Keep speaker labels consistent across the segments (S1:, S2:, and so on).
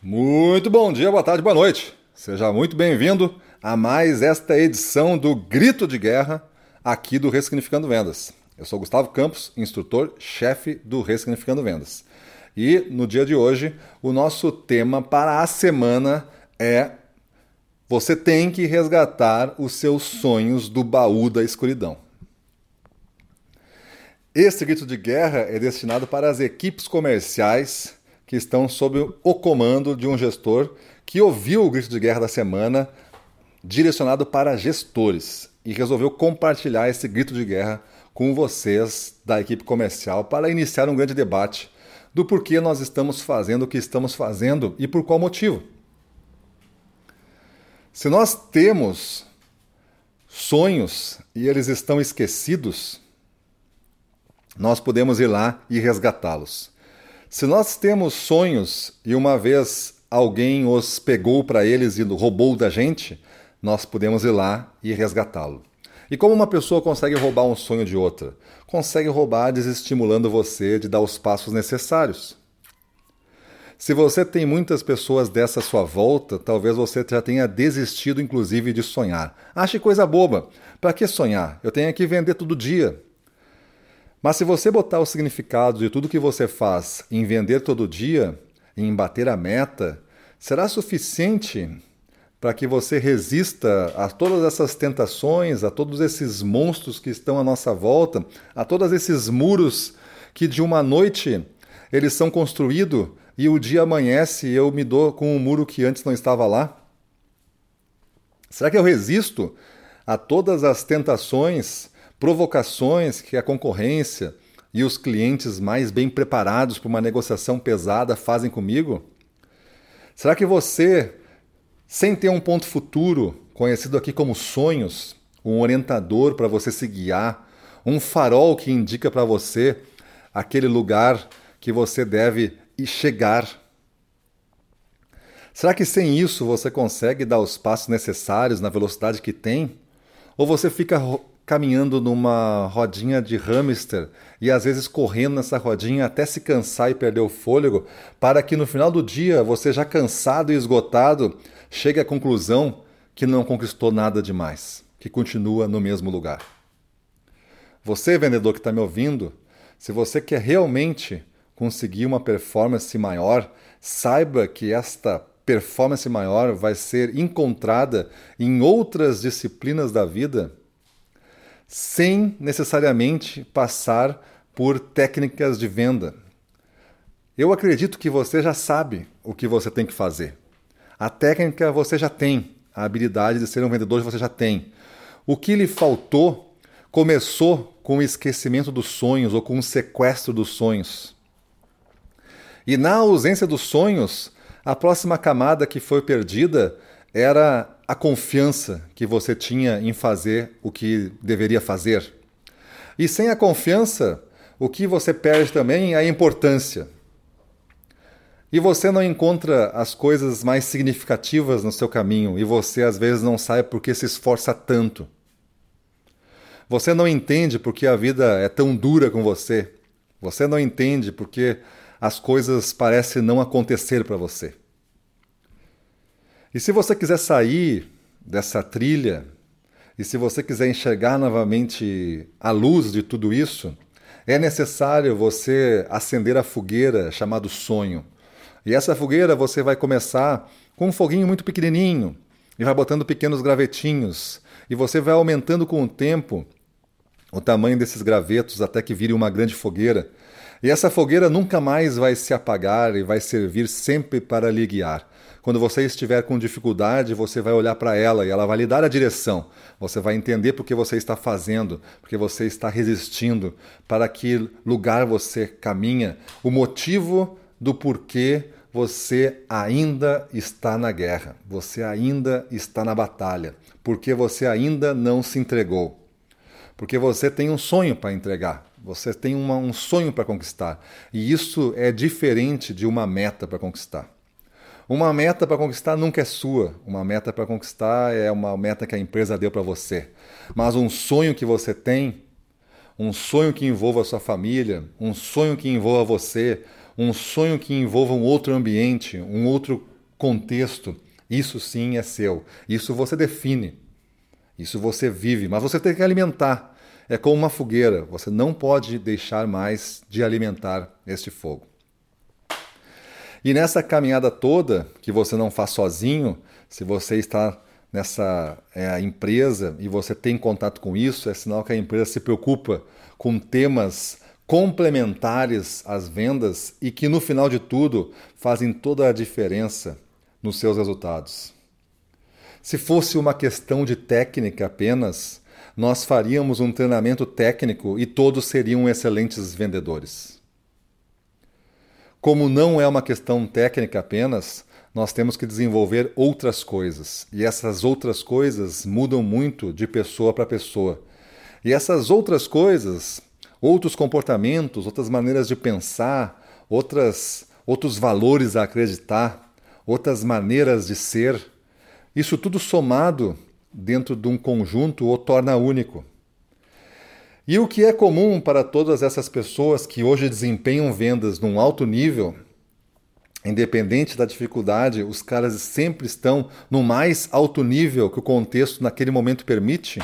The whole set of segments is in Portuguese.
S1: Muito bom dia, boa tarde, boa noite. Seja muito bem-vindo a mais esta edição do Grito de Guerra aqui do Ressignificando Vendas. Eu sou Gustavo Campos, instrutor, chefe do Ressignificando Vendas. E no dia de hoje, o nosso tema para a semana é você tem que resgatar os seus sonhos do baú da escuridão. Este grito de guerra é destinado para as equipes comerciais que estão sob o comando de um gestor que ouviu o grito de guerra da semana direcionado para gestores e resolveu compartilhar esse grito de guerra com vocês da equipe comercial para iniciar um grande debate do porquê nós estamos fazendo o que estamos fazendo e por qual motivo. Se nós temos sonhos e eles estão esquecidos, nós podemos ir lá e resgatá-los. Se nós temos sonhos e uma vez alguém os pegou para eles e roubou da gente, nós podemos ir lá e resgatá-lo. E como uma pessoa consegue roubar um sonho de outra? Consegue roubar desestimulando você de dar os passos necessários. Se você tem muitas pessoas dessa sua volta, talvez você já tenha desistido, inclusive, de sonhar. Ache coisa boba. Para que sonhar? Eu tenho que vender todo dia. Mas se você botar o significado de tudo que você faz em vender todo dia, em bater a meta, será suficiente para que você resista a todas essas tentações, a todos esses monstros que estão à nossa volta, a todos esses muros que de uma noite eles são construídos e o dia amanhece e eu me dou com um muro que antes não estava lá? Será que eu resisto a todas as tentações provocações que a concorrência e os clientes mais bem preparados para uma negociação pesada fazem comigo? Será que você, sem ter um ponto futuro, conhecido aqui como sonhos, um orientador para você se guiar, um farol que indica para você aquele lugar que você deve chegar? Será que sem isso você consegue dar os passos necessários na velocidade que tem? Ou você fica caminhando numa rodinha de hamster e às vezes correndo nessa rodinha até se cansar e perder o fôlego, para que no final do dia você, já cansado e esgotado, chegue à conclusão que não conquistou nada demais, que continua no mesmo lugar. Você, vendedor que está me ouvindo, se você quer realmente conseguir uma performance maior, saiba que esta performance maior vai ser encontrada em outras disciplinas da vida sem necessariamente passar por técnicas de venda. Eu acredito que você já sabe o que você tem que fazer. A técnica você já tem, a habilidade de ser um vendedor você já tem. O que lhe faltou começou com o esquecimento dos sonhos ou com o sequestro dos sonhos. E na ausência dos sonhos, a próxima camada que foi perdida era a confiança que você tinha em fazer o que deveria fazer. E sem a confiança, o que você perde também é a importância. E você não encontra as coisas mais significativas no seu caminho e você às vezes não sabe por que se esforça tanto. Você não entende porque a vida é tão dura com você. Você não entende porque as coisas parecem não acontecer para você. E se você quiser sair dessa trilha, e se você quiser enxergar novamente a luz de tudo isso, é necessário você acender a fogueira chamado sonho. E essa fogueira você vai começar com um foguinho muito pequenininho e vai botando pequenos gravetinhos e você vai aumentando com o tempo o tamanho desses gravetos até que vire uma grande fogueira. E essa fogueira nunca mais vai se apagar e vai servir sempre para lhe guiar. Quando você estiver com dificuldade, você vai olhar para ela e ela vai lhe dar a direção. Você vai entender por que você está fazendo, porque você está resistindo, para que lugar você caminha, o motivo do porquê você ainda está na guerra, você ainda está na batalha, porque você ainda não se entregou. Porque você tem um sonho para entregar, você tem uma, um sonho para conquistar. E isso é diferente de uma meta para conquistar. Uma meta para conquistar nunca é sua. Uma meta para conquistar é uma meta que a empresa deu para você. Mas um sonho que você tem, um sonho que envolva a sua família, um sonho que envolva você, um sonho que envolva um outro ambiente, um outro contexto, isso sim é seu. Isso você define. Isso você vive, mas você tem que alimentar. É como uma fogueira, você não pode deixar mais de alimentar este fogo. E nessa caminhada toda, que você não faz sozinho, se você está nessa é, empresa e você tem contato com isso, é sinal que a empresa se preocupa com temas complementares às vendas e que no final de tudo fazem toda a diferença nos seus resultados. Se fosse uma questão de técnica apenas, nós faríamos um treinamento técnico e todos seriam excelentes vendedores. Como não é uma questão técnica apenas, nós temos que desenvolver outras coisas. E essas outras coisas mudam muito de pessoa para pessoa. E essas outras coisas, outros comportamentos, outras maneiras de pensar, outras, outros valores a acreditar, outras maneiras de ser, isso tudo somado dentro de um conjunto o torna único. E o que é comum para todas essas pessoas que hoje desempenham vendas num alto nível Independente da dificuldade, os caras sempre estão no mais alto nível que o contexto naquele momento permite.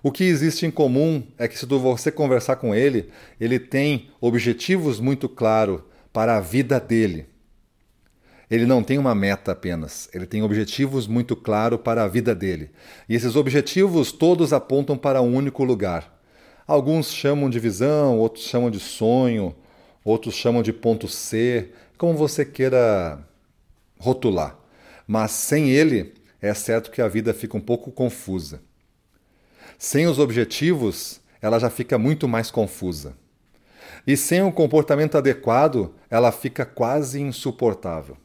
S1: O que existe em comum é que se você conversar com ele, ele tem objetivos muito claros para a vida dele. Ele não tem uma meta apenas, ele tem objetivos muito claros para a vida dele. E esses objetivos todos apontam para um único lugar. Alguns chamam de visão, outros chamam de sonho, outros chamam de ponto C, como você queira rotular. Mas sem ele, é certo que a vida fica um pouco confusa. Sem os objetivos, ela já fica muito mais confusa. E sem um comportamento adequado, ela fica quase insuportável.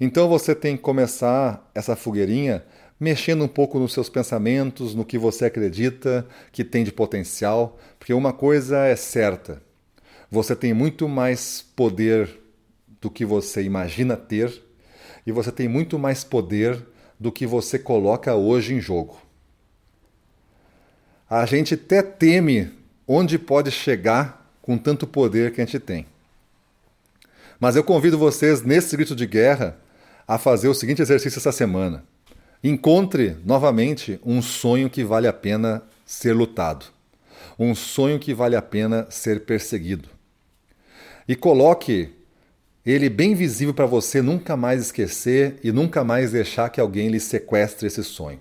S1: Então você tem que começar essa fogueirinha mexendo um pouco nos seus pensamentos, no que você acredita que tem de potencial, porque uma coisa é certa: você tem muito mais poder do que você imagina ter e você tem muito mais poder do que você coloca hoje em jogo. A gente até teme onde pode chegar com tanto poder que a gente tem. Mas eu convido vocês, nesse grito de guerra, a fazer o seguinte exercício essa semana. Encontre novamente um sonho que vale a pena ser lutado, um sonho que vale a pena ser perseguido. E coloque ele bem visível para você nunca mais esquecer e nunca mais deixar que alguém lhe sequestre esse sonho.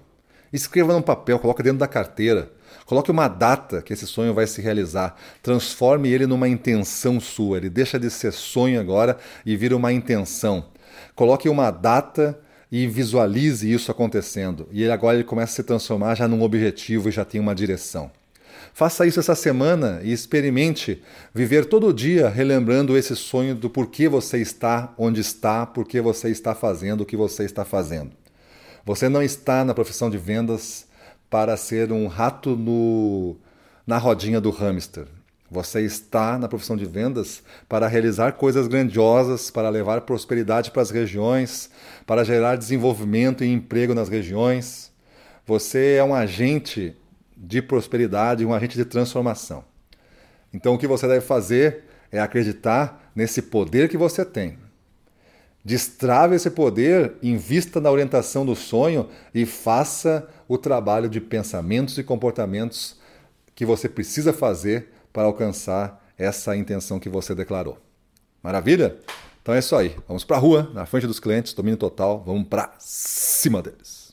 S1: Escreva no papel, coloque dentro da carteira, coloque uma data que esse sonho vai se realizar, transforme ele numa intenção sua. Ele deixa de ser sonho agora e vira uma intenção. Coloque uma data e visualize isso acontecendo. E agora ele começa a se transformar já num objetivo e já tem uma direção. Faça isso essa semana e experimente viver todo dia relembrando esse sonho do porquê você está onde está, porquê você está fazendo o que você está fazendo. Você não está na profissão de vendas para ser um rato no, na rodinha do hamster. Você está na profissão de vendas para realizar coisas grandiosas, para levar prosperidade para as regiões, para gerar desenvolvimento e emprego nas regiões. Você é um agente de prosperidade, um agente de transformação. Então, o que você deve fazer é acreditar nesse poder que você tem. Destrave esse poder, invista na orientação do sonho e faça o trabalho de pensamentos e comportamentos que você precisa fazer para alcançar essa intenção que você declarou. Maravilha? Então é isso aí. Vamos para a rua, na frente dos clientes, domínio total, vamos para cima deles.